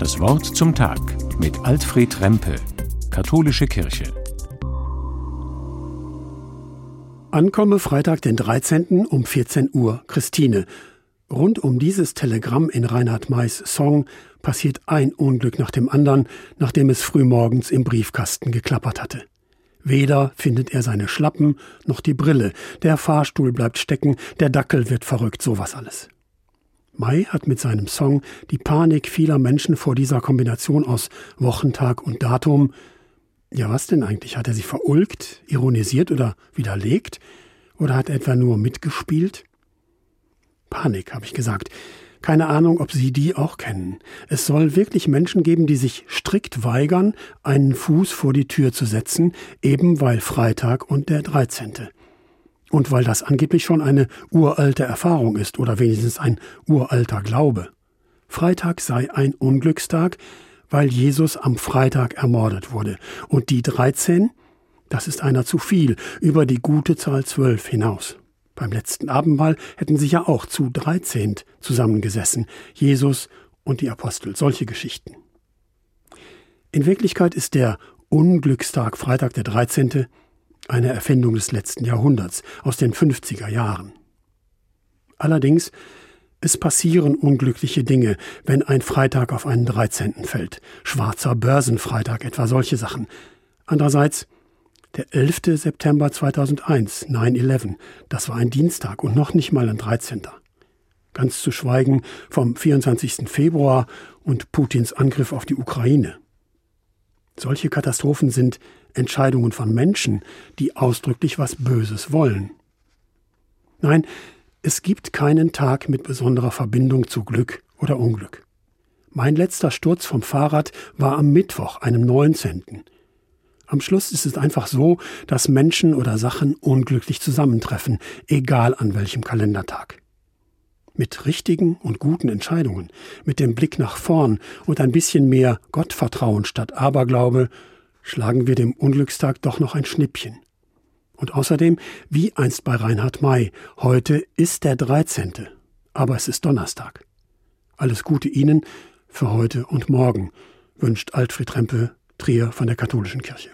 Das Wort zum Tag mit Alfred Rempe, Katholische Kirche. Ankomme Freitag, den 13. um 14 Uhr. Christine. Rund um dieses Telegramm in Reinhard Mays Song passiert ein Unglück nach dem anderen, nachdem es frühmorgens im Briefkasten geklappert hatte. Weder findet er seine Schlappen noch die Brille, der Fahrstuhl bleibt stecken, der Dackel wird verrückt, sowas alles. Mai hat mit seinem Song die Panik vieler Menschen vor dieser Kombination aus Wochentag und Datum. Ja, was denn eigentlich? Hat er sie verulgt, ironisiert oder widerlegt? Oder hat er etwa nur mitgespielt? Panik, habe ich gesagt. Keine Ahnung, ob Sie die auch kennen. Es soll wirklich Menschen geben, die sich strikt weigern, einen Fuß vor die Tür zu setzen, eben weil Freitag und der 13. Und weil das angeblich schon eine uralte Erfahrung ist oder wenigstens ein uralter Glaube. Freitag sei ein Unglückstag, weil Jesus am Freitag ermordet wurde. Und die 13, das ist einer zu viel, über die gute Zahl 12 hinaus. Beim letzten Abendmahl hätten sie ja auch zu dreizehnt zusammengesessen, Jesus und die Apostel, solche Geschichten. In Wirklichkeit ist der Unglückstag Freitag der 13. eine Erfindung des letzten Jahrhunderts, aus den 50er Jahren. Allerdings, es passieren unglückliche Dinge, wenn ein Freitag auf einen 13. fällt. Schwarzer Börsenfreitag, etwa solche Sachen. Andererseits, der 11. September 2001, 9-11, das war ein Dienstag und noch nicht mal ein 13. Ganz zu schweigen vom 24. Februar und Putins Angriff auf die Ukraine. Solche Katastrophen sind Entscheidungen von Menschen, die ausdrücklich was Böses wollen. Nein, es gibt keinen Tag mit besonderer Verbindung zu Glück oder Unglück. Mein letzter Sturz vom Fahrrad war am Mittwoch, einem 19. Am Schluss ist es einfach so, dass Menschen oder Sachen unglücklich zusammentreffen, egal an welchem Kalendertag. Mit richtigen und guten Entscheidungen, mit dem Blick nach vorn und ein bisschen mehr Gottvertrauen statt Aberglaube, schlagen wir dem Unglückstag doch noch ein Schnippchen. Und außerdem, wie einst bei Reinhard May, heute ist der 13., aber es ist Donnerstag. Alles Gute Ihnen für heute und morgen, wünscht Altfried Rempe, Trier von der Katholischen Kirche.